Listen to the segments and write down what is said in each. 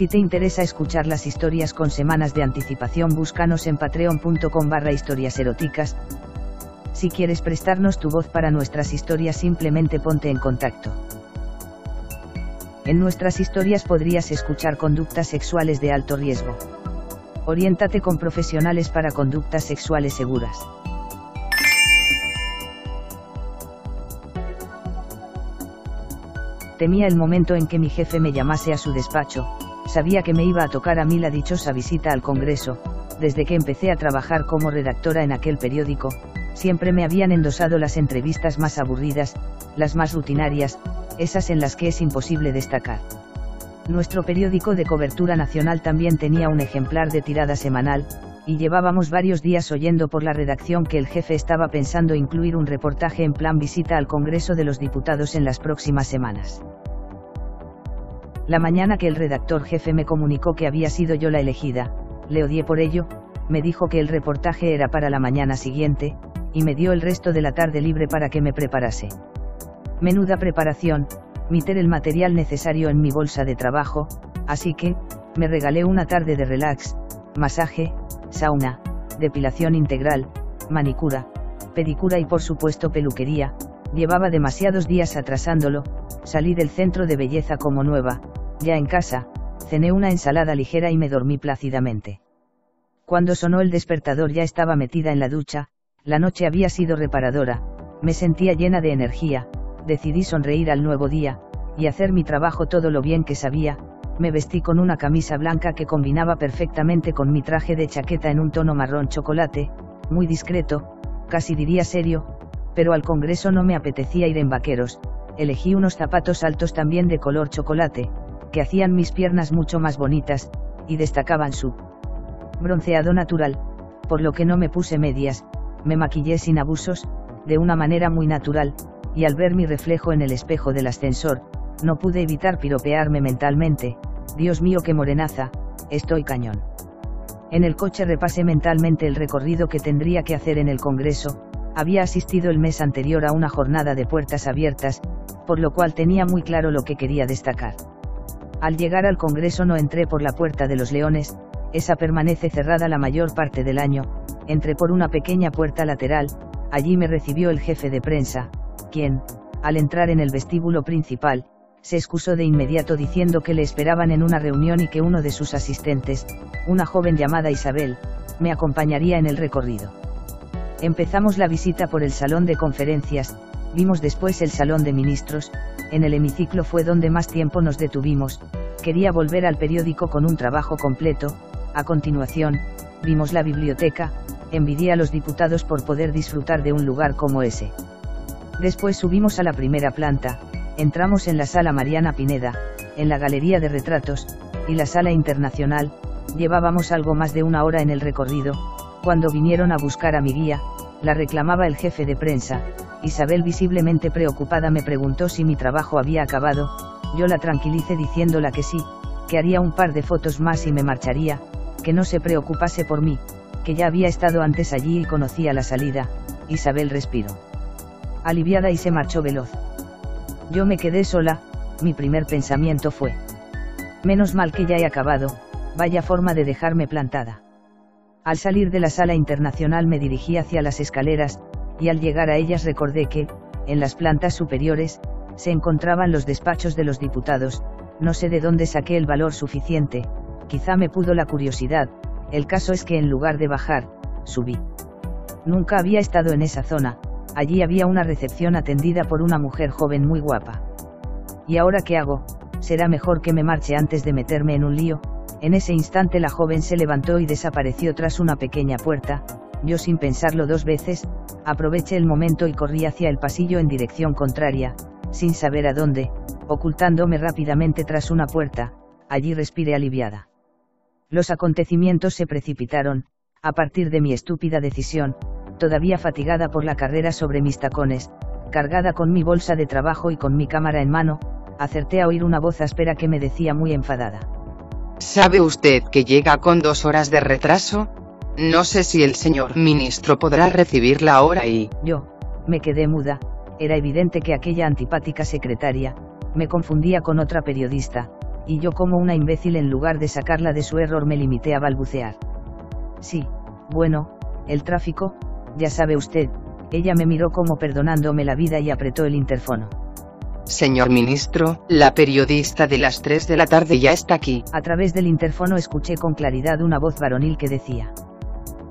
Si te interesa escuchar las historias con semanas de anticipación, búscanos en patreon.com barra historias eróticas. Si quieres prestarnos tu voz para nuestras historias, simplemente ponte en contacto. En nuestras historias podrías escuchar conductas sexuales de alto riesgo. Oriéntate con profesionales para conductas sexuales seguras. Temía el momento en que mi jefe me llamase a su despacho, sabía que me iba a tocar a mí la dichosa visita al Congreso, desde que empecé a trabajar como redactora en aquel periódico, siempre me habían endosado las entrevistas más aburridas, las más rutinarias, esas en las que es imposible destacar. Nuestro periódico de cobertura nacional también tenía un ejemplar de tirada semanal, y llevábamos varios días oyendo por la redacción que el jefe estaba pensando incluir un reportaje en plan visita al Congreso de los Diputados en las próximas semanas. La mañana que el redactor jefe me comunicó que había sido yo la elegida, le odié por ello, me dijo que el reportaje era para la mañana siguiente, y me dio el resto de la tarde libre para que me preparase. Menuda preparación, meter el material necesario en mi bolsa de trabajo, así que, me regalé una tarde de relax, masaje, sauna, depilación integral, manicura, pedicura y por supuesto peluquería, llevaba demasiados días atrasándolo, salí del centro de belleza como nueva, ya en casa, cené una ensalada ligera y me dormí plácidamente. Cuando sonó el despertador ya estaba metida en la ducha, la noche había sido reparadora, me sentía llena de energía, decidí sonreír al nuevo día, y hacer mi trabajo todo lo bien que sabía, me vestí con una camisa blanca que combinaba perfectamente con mi traje de chaqueta en un tono marrón chocolate, muy discreto, casi diría serio, pero al Congreso no me apetecía ir en vaqueros, elegí unos zapatos altos también de color chocolate, que hacían mis piernas mucho más bonitas, y destacaban su bronceado natural, por lo que no me puse medias, me maquillé sin abusos, de una manera muy natural, y al ver mi reflejo en el espejo del ascensor, no pude evitar piropearme mentalmente, Dios mío qué morenaza, estoy cañón. En el coche repasé mentalmente el recorrido que tendría que hacer en el Congreso, había asistido el mes anterior a una jornada de puertas abiertas, por lo cual tenía muy claro lo que quería destacar. Al llegar al Congreso no entré por la Puerta de los Leones, esa permanece cerrada la mayor parte del año, entré por una pequeña puerta lateral, allí me recibió el jefe de prensa, quien, al entrar en el vestíbulo principal, se excusó de inmediato diciendo que le esperaban en una reunión y que uno de sus asistentes, una joven llamada Isabel, me acompañaría en el recorrido. Empezamos la visita por el salón de conferencias, vimos después el salón de ministros, en el hemiciclo fue donde más tiempo nos detuvimos, quería volver al periódico con un trabajo completo, a continuación, vimos la biblioteca, envidié a los diputados por poder disfrutar de un lugar como ese. Después subimos a la primera planta, entramos en la sala Mariana Pineda, en la galería de retratos, y la sala internacional, llevábamos algo más de una hora en el recorrido, cuando vinieron a buscar a mi guía, la reclamaba el jefe de prensa, Isabel visiblemente preocupada me preguntó si mi trabajo había acabado, yo la tranquilicé diciéndola que sí, que haría un par de fotos más y me marcharía, que no se preocupase por mí, que ya había estado antes allí y conocía la salida, Isabel respiró. Aliviada y se marchó veloz. Yo me quedé sola, mi primer pensamiento fue. Menos mal que ya he acabado, vaya forma de dejarme plantada. Al salir de la sala internacional me dirigí hacia las escaleras, y al llegar a ellas recordé que, en las plantas superiores, se encontraban los despachos de los diputados, no sé de dónde saqué el valor suficiente, quizá me pudo la curiosidad, el caso es que en lugar de bajar, subí. Nunca había estado en esa zona, allí había una recepción atendida por una mujer joven muy guapa. ¿Y ahora qué hago? Será mejor que me marche antes de meterme en un lío, en ese instante la joven se levantó y desapareció tras una pequeña puerta, yo sin pensarlo dos veces, aproveché el momento y corrí hacia el pasillo en dirección contraria, sin saber a dónde, ocultándome rápidamente tras una puerta, allí respiré aliviada. Los acontecimientos se precipitaron, a partir de mi estúpida decisión, todavía fatigada por la carrera sobre mis tacones, cargada con mi bolsa de trabajo y con mi cámara en mano, acerté a oír una voz áspera que me decía muy enfadada. ¿Sabe usted que llega con dos horas de retraso? No sé si el señor ministro podrá recibirla ahora y... Yo, me quedé muda, era evidente que aquella antipática secretaria, me confundía con otra periodista, y yo como una imbécil en lugar de sacarla de su error me limité a balbucear. Sí, bueno, el tráfico, ya sabe usted, ella me miró como perdonándome la vida y apretó el interfono. Señor ministro, la periodista de las 3 de la tarde ya está aquí. A través del interfono escuché con claridad una voz varonil que decía.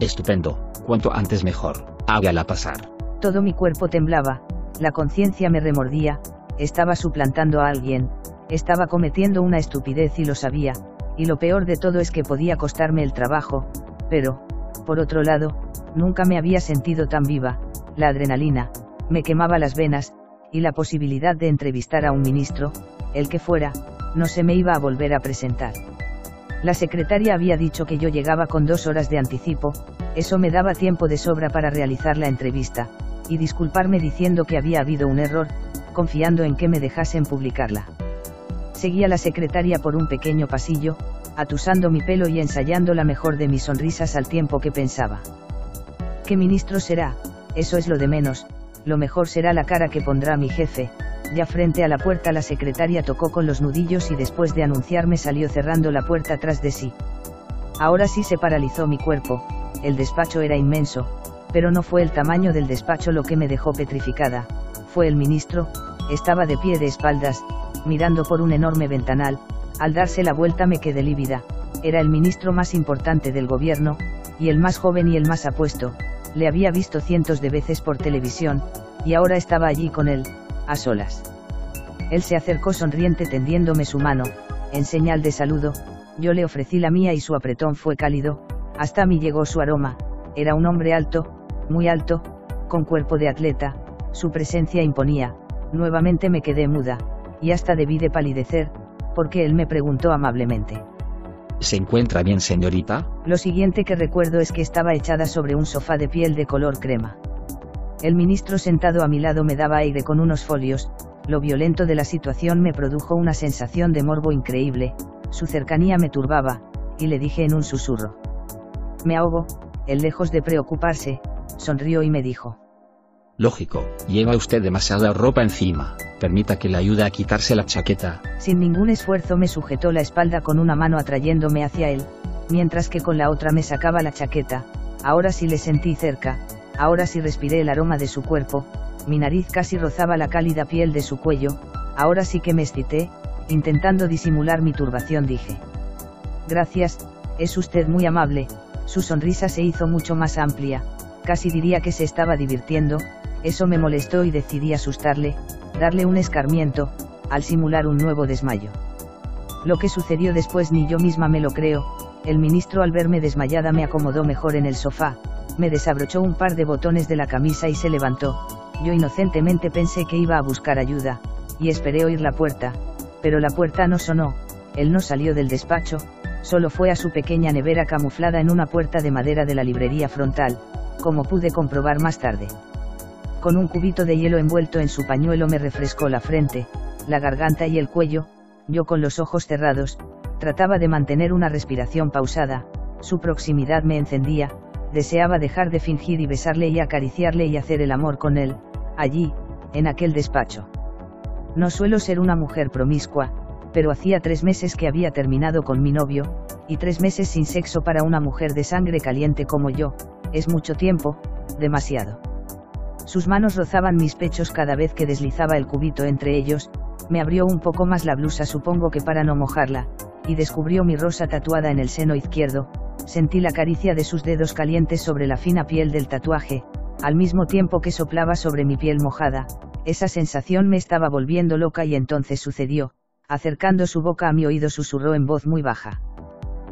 Estupendo, cuanto antes mejor, hágala pasar. Todo mi cuerpo temblaba, la conciencia me remordía, estaba suplantando a alguien, estaba cometiendo una estupidez y lo sabía, y lo peor de todo es que podía costarme el trabajo, pero, por otro lado, nunca me había sentido tan viva, la adrenalina, me quemaba las venas, y la posibilidad de entrevistar a un ministro, el que fuera, no se me iba a volver a presentar. La secretaria había dicho que yo llegaba con dos horas de anticipo, eso me daba tiempo de sobra para realizar la entrevista, y disculparme diciendo que había habido un error, confiando en que me dejasen publicarla. Seguí a la secretaria por un pequeño pasillo, atusando mi pelo y ensayando la mejor de mis sonrisas al tiempo que pensaba. ¿Qué ministro será? Eso es lo de menos, lo mejor será la cara que pondrá mi jefe. Ya frente a la puerta la secretaria tocó con los nudillos y después de anunciarme salió cerrando la puerta tras de sí. Ahora sí se paralizó mi cuerpo, el despacho era inmenso, pero no fue el tamaño del despacho lo que me dejó petrificada, fue el ministro, estaba de pie de espaldas, mirando por un enorme ventanal, al darse la vuelta me quedé lívida, era el ministro más importante del gobierno, y el más joven y el más apuesto, le había visto cientos de veces por televisión, y ahora estaba allí con él, a solas. Él se acercó sonriente tendiéndome su mano, en señal de saludo, yo le ofrecí la mía y su apretón fue cálido, hasta mí llegó su aroma, era un hombre alto, muy alto, con cuerpo de atleta, su presencia imponía, nuevamente me quedé muda, y hasta debí de palidecer, porque él me preguntó amablemente. ¿Se encuentra bien, señorita? Lo siguiente que recuerdo es que estaba echada sobre un sofá de piel de color crema. El ministro sentado a mi lado me daba aire con unos folios, lo violento de la situación me produjo una sensación de morbo increíble, su cercanía me turbaba, y le dije en un susurro. Me ahogo, él lejos de preocuparse, sonrió y me dijo. Lógico, lleva usted demasiada ropa encima, permita que le ayude a quitarse la chaqueta. Sin ningún esfuerzo me sujetó la espalda con una mano atrayéndome hacia él, mientras que con la otra me sacaba la chaqueta, ahora sí le sentí cerca, ahora sí respiré el aroma de su cuerpo, mi nariz casi rozaba la cálida piel de su cuello, ahora sí que me excité, intentando disimular mi turbación dije. Gracias, es usted muy amable, su sonrisa se hizo mucho más amplia, casi diría que se estaba divirtiendo, eso me molestó y decidí asustarle, darle un escarmiento, al simular un nuevo desmayo. Lo que sucedió después ni yo misma me lo creo, el ministro al verme desmayada me acomodó mejor en el sofá, me desabrochó un par de botones de la camisa y se levantó, yo inocentemente pensé que iba a buscar ayuda, y esperé oír la puerta, pero la puerta no sonó, él no salió del despacho, solo fue a su pequeña nevera camuflada en una puerta de madera de la librería frontal, como pude comprobar más tarde. Con un cubito de hielo envuelto en su pañuelo me refrescó la frente, la garganta y el cuello, yo con los ojos cerrados, trataba de mantener una respiración pausada, su proximidad me encendía, deseaba dejar de fingir y besarle y acariciarle y hacer el amor con él, allí, en aquel despacho. No suelo ser una mujer promiscua, pero hacía tres meses que había terminado con mi novio, y tres meses sin sexo para una mujer de sangre caliente como yo, es mucho tiempo, demasiado. Sus manos rozaban mis pechos cada vez que deslizaba el cubito entre ellos, me abrió un poco más la blusa supongo que para no mojarla, y descubrió mi rosa tatuada en el seno izquierdo, sentí la caricia de sus dedos calientes sobre la fina piel del tatuaje, al mismo tiempo que soplaba sobre mi piel mojada, esa sensación me estaba volviendo loca y entonces sucedió, acercando su boca a mi oído susurró en voz muy baja.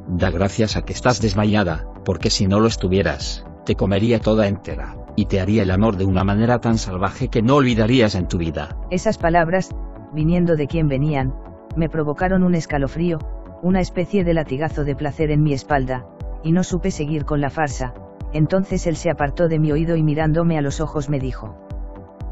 Da gracias a que estás desmayada, porque si no lo estuvieras, te comería toda entera y te haría el amor de una manera tan salvaje que no olvidarías en tu vida. Esas palabras, viniendo de quien venían, me provocaron un escalofrío, una especie de latigazo de placer en mi espalda, y no supe seguir con la farsa, entonces él se apartó de mi oído y mirándome a los ojos me dijo.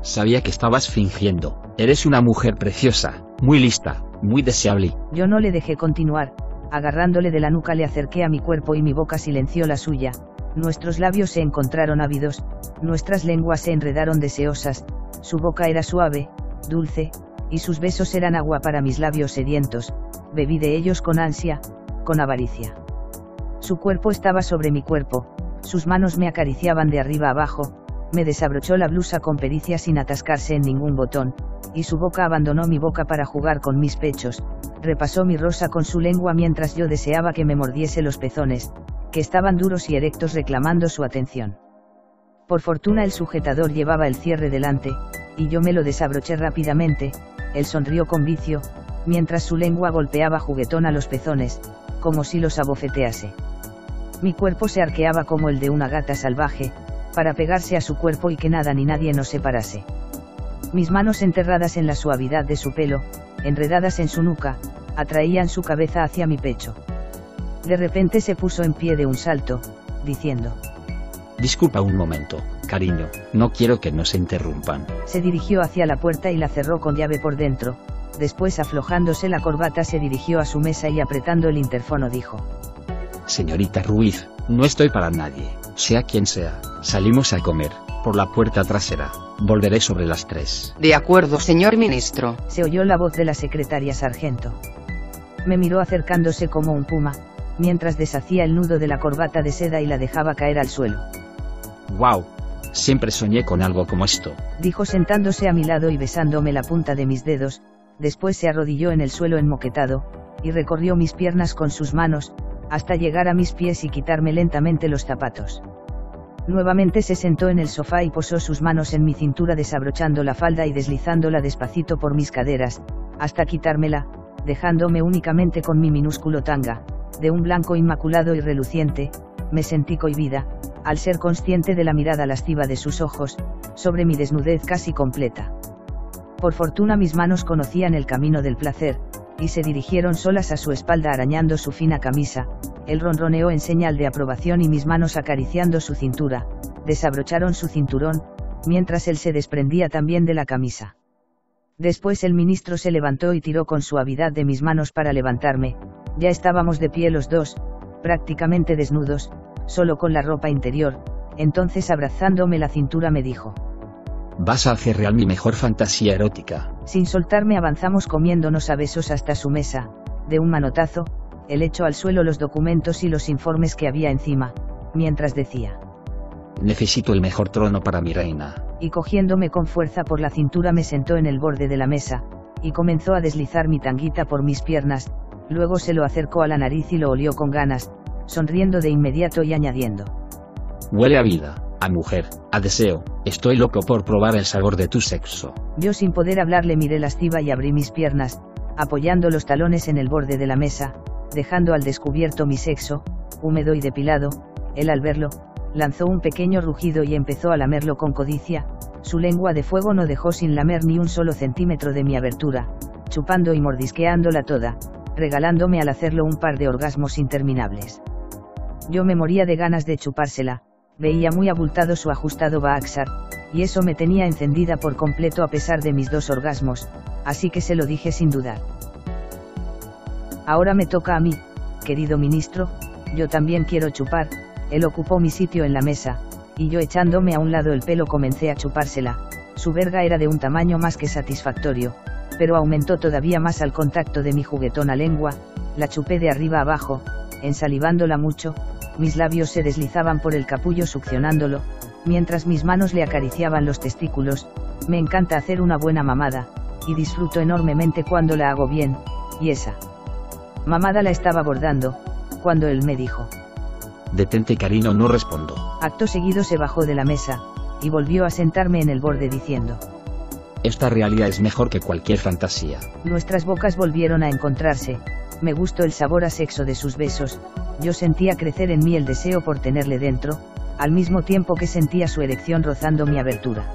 Sabía que estabas fingiendo, eres una mujer preciosa, muy lista, muy deseable. Yo no le dejé continuar, agarrándole de la nuca le acerqué a mi cuerpo y mi boca silenció la suya, nuestros labios se encontraron ávidos, nuestras lenguas se enredaron deseosas, su boca era suave, dulce, y sus besos eran agua para mis labios sedientos, bebí de ellos con ansia, con avaricia. Su cuerpo estaba sobre mi cuerpo, sus manos me acariciaban de arriba abajo, me desabrochó la blusa con pericia sin atascarse en ningún botón, y su boca abandonó mi boca para jugar con mis pechos, repasó mi rosa con su lengua mientras yo deseaba que me mordiese los pezones, que estaban duros y erectos reclamando su atención. Por fortuna el sujetador llevaba el cierre delante, y yo me lo desabroché rápidamente, él sonrió con vicio, mientras su lengua golpeaba juguetón a los pezones, como si los abofetease. Mi cuerpo se arqueaba como el de una gata salvaje, para pegarse a su cuerpo y que nada ni nadie nos separase. Mis manos enterradas en la suavidad de su pelo, enredadas en su nuca, atraían su cabeza hacia mi pecho. De repente se puso en pie de un salto, diciendo. Disculpa un momento, cariño, no quiero que nos interrumpan. Se dirigió hacia la puerta y la cerró con llave por dentro, después aflojándose la corbata se dirigió a su mesa y apretando el interfono dijo. Señorita Ruiz, no estoy para nadie, sea quien sea, salimos a comer, por la puerta trasera, volveré sobre las tres. De acuerdo, señor ministro. Se oyó la voz de la secretaria sargento. Me miró acercándose como un puma, mientras deshacía el nudo de la corbata de seda y la dejaba caer al suelo. ¡Wow! Siempre soñé con algo como esto. Dijo sentándose a mi lado y besándome la punta de mis dedos, después se arrodilló en el suelo enmoquetado, y recorrió mis piernas con sus manos, hasta llegar a mis pies y quitarme lentamente los zapatos. Nuevamente se sentó en el sofá y posó sus manos en mi cintura desabrochando la falda y deslizándola despacito por mis caderas, hasta quitármela, dejándome únicamente con mi minúsculo tanga, de un blanco inmaculado y reluciente, me sentí cohibida, al ser consciente de la mirada lasciva de sus ojos, sobre mi desnudez casi completa. Por fortuna mis manos conocían el camino del placer, y se dirigieron solas a su espalda arañando su fina camisa, él ronroneó en señal de aprobación y mis manos acariciando su cintura, desabrocharon su cinturón, mientras él se desprendía también de la camisa. Después el ministro se levantó y tiró con suavidad de mis manos para levantarme, ya estábamos de pie los dos, prácticamente desnudos, solo con la ropa interior, entonces abrazándome la cintura me dijo. Vas a hacer real mi mejor fantasía erótica. Sin soltarme avanzamos comiéndonos a besos hasta su mesa, de un manotazo, él echó al suelo los documentos y los informes que había encima, mientras decía. Necesito el mejor trono para mi reina. Y cogiéndome con fuerza por la cintura me sentó en el borde de la mesa, y comenzó a deslizar mi tanguita por mis piernas, luego se lo acercó a la nariz y lo olió con ganas, sonriendo de inmediato y añadiendo. Huele a vida, a mujer, a deseo, estoy loco por probar el sabor de tu sexo. Yo sin poder hablar le miré lasciva y abrí mis piernas, apoyando los talones en el borde de la mesa, dejando al descubierto mi sexo, húmedo y depilado, él al verlo, lanzó un pequeño rugido y empezó a lamerlo con codicia, su lengua de fuego no dejó sin lamer ni un solo centímetro de mi abertura, chupando y mordisqueándola toda, regalándome al hacerlo un par de orgasmos interminables. Yo me moría de ganas de chupársela, veía muy abultado su ajustado Baaxar, y eso me tenía encendida por completo a pesar de mis dos orgasmos, así que se lo dije sin dudar. Ahora me toca a mí, querido ministro, yo también quiero chupar, él ocupó mi sitio en la mesa, y yo echándome a un lado el pelo comencé a chupársela, su verga era de un tamaño más que satisfactorio, pero aumentó todavía más al contacto de mi juguetona lengua, la chupé de arriba abajo, ensalivándola mucho, mis labios se deslizaban por el capullo succionándolo, mientras mis manos le acariciaban los testículos, me encanta hacer una buena mamada, y disfruto enormemente cuando la hago bien, y esa. Mamada la estaba bordando, cuando él me dijo. Detente cariño, no respondo. Acto seguido se bajó de la mesa, y volvió a sentarme en el borde diciendo. Esta realidad es mejor que cualquier fantasía. Nuestras bocas volvieron a encontrarse, me gustó el sabor a sexo de sus besos, yo sentía crecer en mí el deseo por tenerle dentro, al mismo tiempo que sentía su erección rozando mi abertura.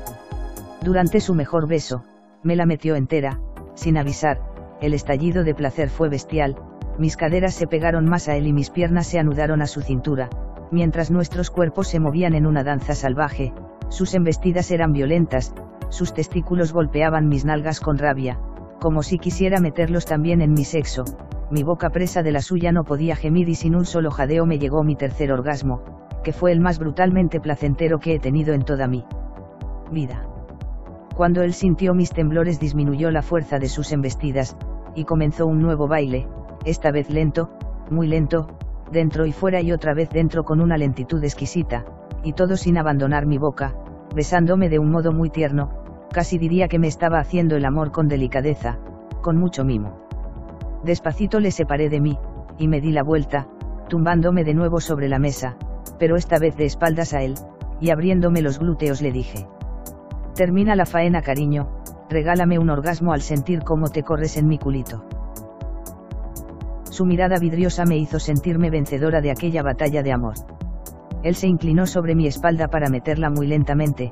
Durante su mejor beso, me la metió entera, sin avisar, el estallido de placer fue bestial, mis caderas se pegaron más a él y mis piernas se anudaron a su cintura, mientras nuestros cuerpos se movían en una danza salvaje, sus embestidas eran violentas, sus testículos golpeaban mis nalgas con rabia, como si quisiera meterlos también en mi sexo, mi boca presa de la suya no podía gemir y sin un solo jadeo me llegó mi tercer orgasmo, que fue el más brutalmente placentero que he tenido en toda mi vida. Cuando él sintió mis temblores disminuyó la fuerza de sus embestidas, y comenzó un nuevo baile, esta vez lento, muy lento, dentro y fuera y otra vez dentro con una lentitud exquisita, y todo sin abandonar mi boca, besándome de un modo muy tierno, casi diría que me estaba haciendo el amor con delicadeza, con mucho mimo. Despacito le separé de mí, y me di la vuelta, tumbándome de nuevo sobre la mesa, pero esta vez de espaldas a él, y abriéndome los glúteos le dije. Termina la faena cariño, regálame un orgasmo al sentir cómo te corres en mi culito. Su mirada vidriosa me hizo sentirme vencedora de aquella batalla de amor. Él se inclinó sobre mi espalda para meterla muy lentamente,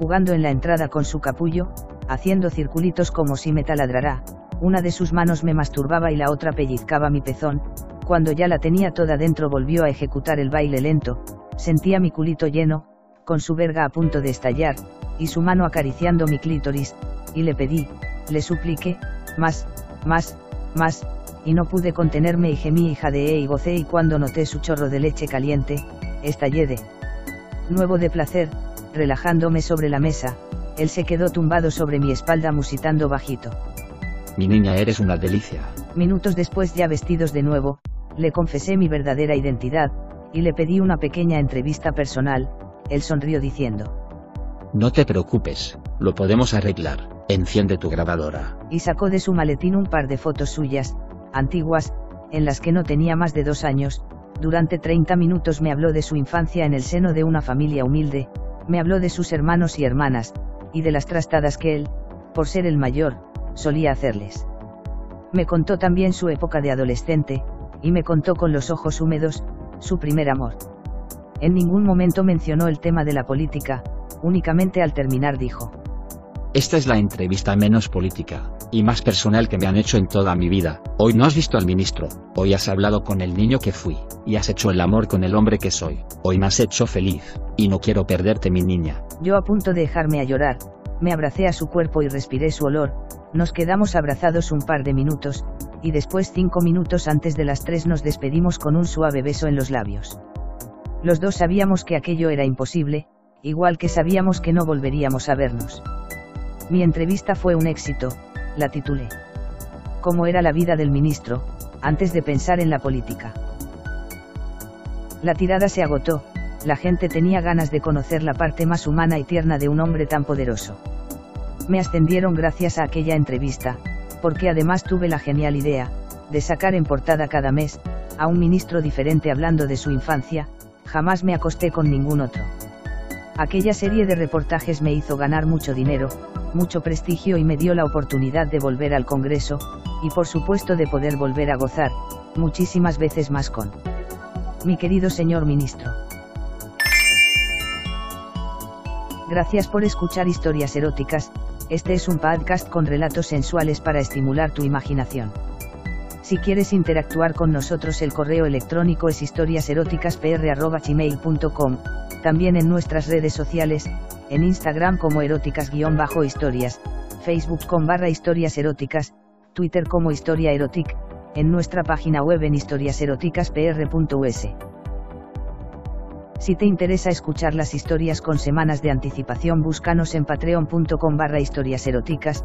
jugando en la entrada con su capullo, haciendo circulitos como si me taladrará, una de sus manos me masturbaba y la otra pellizcaba mi pezón, cuando ya la tenía toda dentro volvió a ejecutar el baile lento, sentía mi culito lleno, con su verga a punto de estallar, y su mano acariciando mi clítoris, y le pedí, le supliqué, más, más, más, y no pude contenerme y gemí y jadeé y gocé y cuando noté su chorro de leche caliente, estallé de nuevo de placer, relajándome sobre la mesa, él se quedó tumbado sobre mi espalda musitando bajito. Mi niña eres una delicia. Minutos después ya vestidos de nuevo, le confesé mi verdadera identidad, y le pedí una pequeña entrevista personal, él sonrió diciendo. No te preocupes, lo podemos arreglar, enciende tu grabadora. Y sacó de su maletín un par de fotos suyas, antiguas, en las que no tenía más de dos años, durante 30 minutos me habló de su infancia en el seno de una familia humilde, me habló de sus hermanos y hermanas, y de las trastadas que él, por ser el mayor, solía hacerles. Me contó también su época de adolescente, y me contó con los ojos húmedos, su primer amor. En ningún momento mencionó el tema de la política, únicamente al terminar dijo. Esta es la entrevista menos política, y más personal que me han hecho en toda mi vida. Hoy no has visto al ministro, hoy has hablado con el niño que fui, y has hecho el amor con el hombre que soy. Hoy me has hecho feliz, y no quiero perderte mi niña. Yo a punto de dejarme a llorar, me abracé a su cuerpo y respiré su olor, nos quedamos abrazados un par de minutos, y después cinco minutos antes de las tres nos despedimos con un suave beso en los labios. Los dos sabíamos que aquello era imposible, igual que sabíamos que no volveríamos a vernos. Mi entrevista fue un éxito, la titulé. ¿Cómo era la vida del ministro, antes de pensar en la política? La tirada se agotó, la gente tenía ganas de conocer la parte más humana y tierna de un hombre tan poderoso. Me ascendieron gracias a aquella entrevista, porque además tuve la genial idea, de sacar en portada cada mes, a un ministro diferente hablando de su infancia, jamás me acosté con ningún otro. Aquella serie de reportajes me hizo ganar mucho dinero, mucho prestigio y me dio la oportunidad de volver al Congreso, y por supuesto de poder volver a gozar, muchísimas veces más con mi querido señor ministro. Gracias por escuchar historias eróticas, este es un podcast con relatos sensuales para estimular tu imaginación. Si quieres interactuar con nosotros el correo electrónico es historiaseroticaspr.gmail.com, también en nuestras redes sociales, en Instagram como eróticas-historias, Facebook con barra historias eróticas, Twitter como historia erotic, en nuestra página web en historiaseroticaspr.us. Si te interesa escuchar las historias con semanas de anticipación búscanos en patreon.com barra historias eróticas.